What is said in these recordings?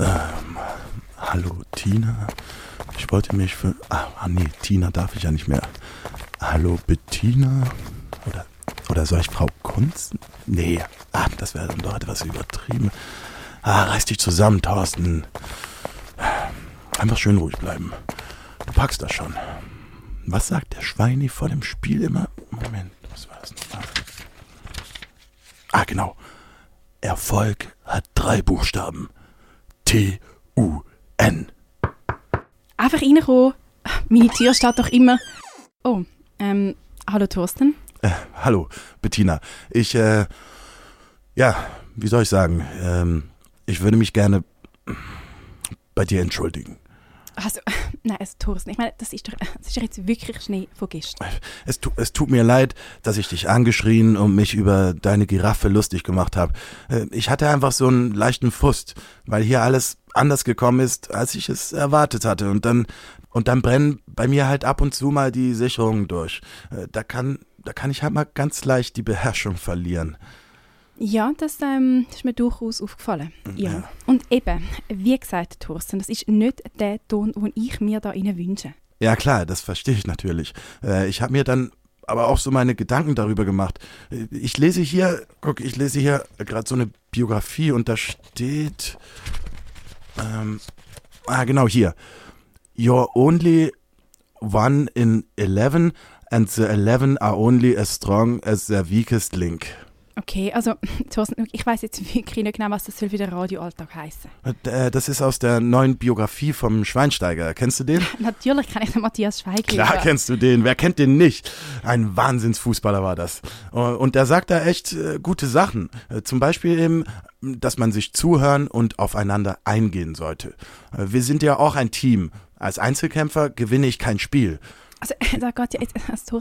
Ähm, hallo Tina. Ich wollte mich für. Ah, ah, nee, Tina darf ich ja nicht mehr. Hallo Bettina. Oder, oder soll ich Frau Kunz? Nee, ah, das wäre dann doch etwas übertrieben. Ah, reiß dich zusammen, Thorsten. Einfach schön ruhig bleiben. Du packst das schon. Was sagt der Schweini vor dem Spiel immer? Moment, was war das nochmal? Ah, genau. Erfolg hat drei Buchstaben. T-U-N. Einfach reinkommen. Meine Tür steht doch immer. Oh, ähm, hallo Thorsten. Äh, hallo, Bettina. Ich, äh, ja, wie soll ich sagen? Ähm, ich würde mich gerne bei dir entschuldigen. Also, nein, also Thorsten, ich meine, das ist doch, das ist jetzt wirklich Schnee von gestern. Es, tu, es tut mir leid, dass ich dich angeschrien und mich über deine Giraffe lustig gemacht habe. Äh, Ich hatte einfach so einen leichten Frust, weil hier alles anders gekommen ist, als ich es erwartet hatte. Und dann, und dann brennen bei mir halt ab und zu mal die Sicherungen durch. Äh, Da kann, da kann ich halt mal ganz leicht die Beherrschung verlieren. Ja, das, ähm, ist mir durchaus aufgefallen. Ja. Ja. Und eben, wie gesagt, Thorsten, das ist nicht der Ton, den ich mir da innen wünsche. Ja klar, das verstehe ich natürlich. Äh, Ich habe mir dann aber auch so meine Gedanken darüber gemacht. Ich lese hier, guck, ich lese hier gerade so eine Biografie und da steht, ähm, ah genau hier, you're only one in eleven and the eleven are only as strong as their weakest link. Okay, also, ich weiß jetzt wirklich nicht genau, was das soll für den Radioalltag heißen. Äh, Das ist aus der neuen Biografie vom Schweinsteiger. Kennst du den? Natürlich kann ich den Matthias Schweigel. Klar kennst du den. Wer kennt den nicht? Ein Wahnsinnsfußballer war das. Und der sagt da echt äh, gute Sachen. Äh, Zum Beispiel eben, dass man sich zuhören und aufeinander eingehen sollte. Äh, Wir sind ja auch ein Team. Als Einzelkämpfer gewinne ich kein Spiel. Also, da geht ja jetzt,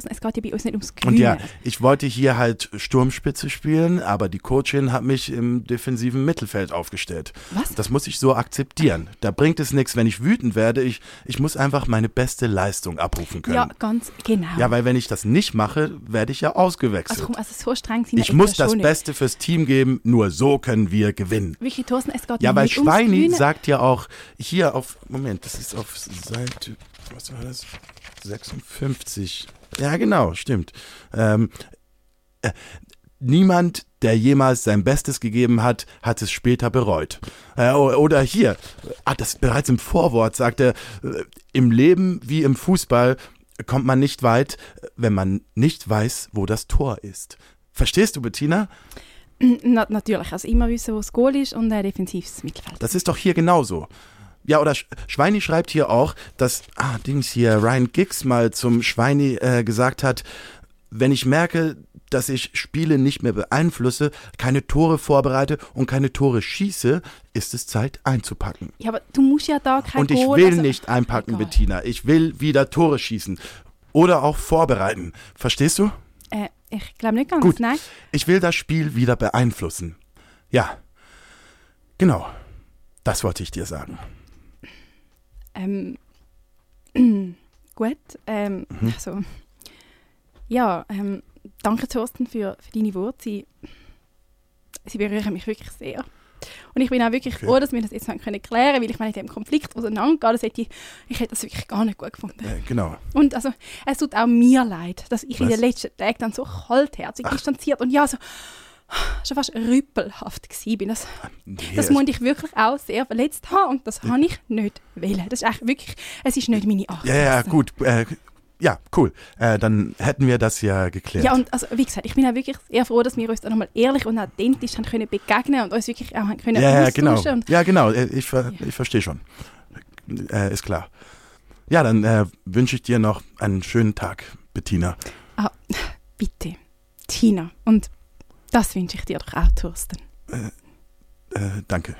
es geht ja bei uns nicht ums Grüne. Und ja, ich wollte hier halt Sturmspitze spielen, aber die Coachin hat mich im defensiven Mittelfeld aufgestellt. Was? Das muss ich so akzeptieren. Da bringt es nichts, wenn ich wütend werde. Ich, ich muss einfach meine beste Leistung abrufen können. Ja, ganz genau. Ja, weil wenn ich das nicht mache, werde ich ja ausgewechselt. also, also so streng sind ich muss ja das. Beste fürs Team geben, nur so können wir gewinnen. Wirklich, Thorsten, es geht Ja, weil nicht ums Schweini Grüne. sagt ja auch hier auf, Moment, das ist auf Seite, was war das? 56. Ja, genau, stimmt. Ähm, äh, niemand, der jemals sein Bestes gegeben hat, hat es später bereut. Äh, oder hier, ah, das bereits im Vorwort sagt er, äh, im Leben wie im Fußball kommt man nicht weit, wenn man nicht weiß, wo das Tor ist. Verstehst du, Bettina? Na, natürlich, also immer wissen, wo das Goal ist und ein defensives Mittelfeld. Das ist doch hier genauso. Ja, oder Sch- Schweini schreibt hier auch, dass, ah, Dings hier, Ryan Giggs mal zum Schweini äh, gesagt hat, wenn ich merke, dass ich Spiele nicht mehr beeinflusse, keine Tore vorbereite und keine Tore schieße, ist es Zeit einzupacken. Ja, aber du musst ja da kein und ich Goal, will also- nicht einpacken, Egal. Bettina. Ich will wieder Tore schießen. Oder auch vorbereiten. Verstehst du? Äh, ich glaube nicht ganz, Gut. nein. Ich will das Spiel wieder beeinflussen. Ja. Genau. Das wollte ich dir sagen. Ähm, gut, ähm, Mhm. also, ja, ähm, danke Thorsten für, für deine Worte. Sie, berühren mich wirklich sehr. Und ich bin auch wirklich Okay. froh, dass wir das jetzt haben können klären, weil ich meine, in dem Konflikt auseinandergehen, das hätte ich, ich hätte das wirklich gar nicht gut gefunden. Äh, genau. Und also, es tut auch mir leid, dass ich in Was? den letzten Tagen dann so kaltherzig distanziert und ja, so schon fast rüppelhaft gewesen bin. Das, Nee, das muss ich wirklich auch sehr verletzt haben und das habe ich nicht wollen. Das ist eigentlich wirklich, es ist nicht meine Art. Ja, ja, gut. Äh, ja, cool. Äh, dann hätten wir das ja geklärt. Ja, und also, wie gesagt, ich bin auch wirklich sehr froh, dass wir uns da nochmal ehrlich und authentisch haben können begegnen und uns wirklich auch haben können ja, ja, genau. Ja, genau. Äh, Ich, ver ich verstehe schon. Äh, ist klar. Ja, dann äh, wünsche ich dir noch einen schönen Tag, Bettina. Ah, bitte, Tina. Und das wünsche ich dir doch auch, Thorsten. Äh, danke.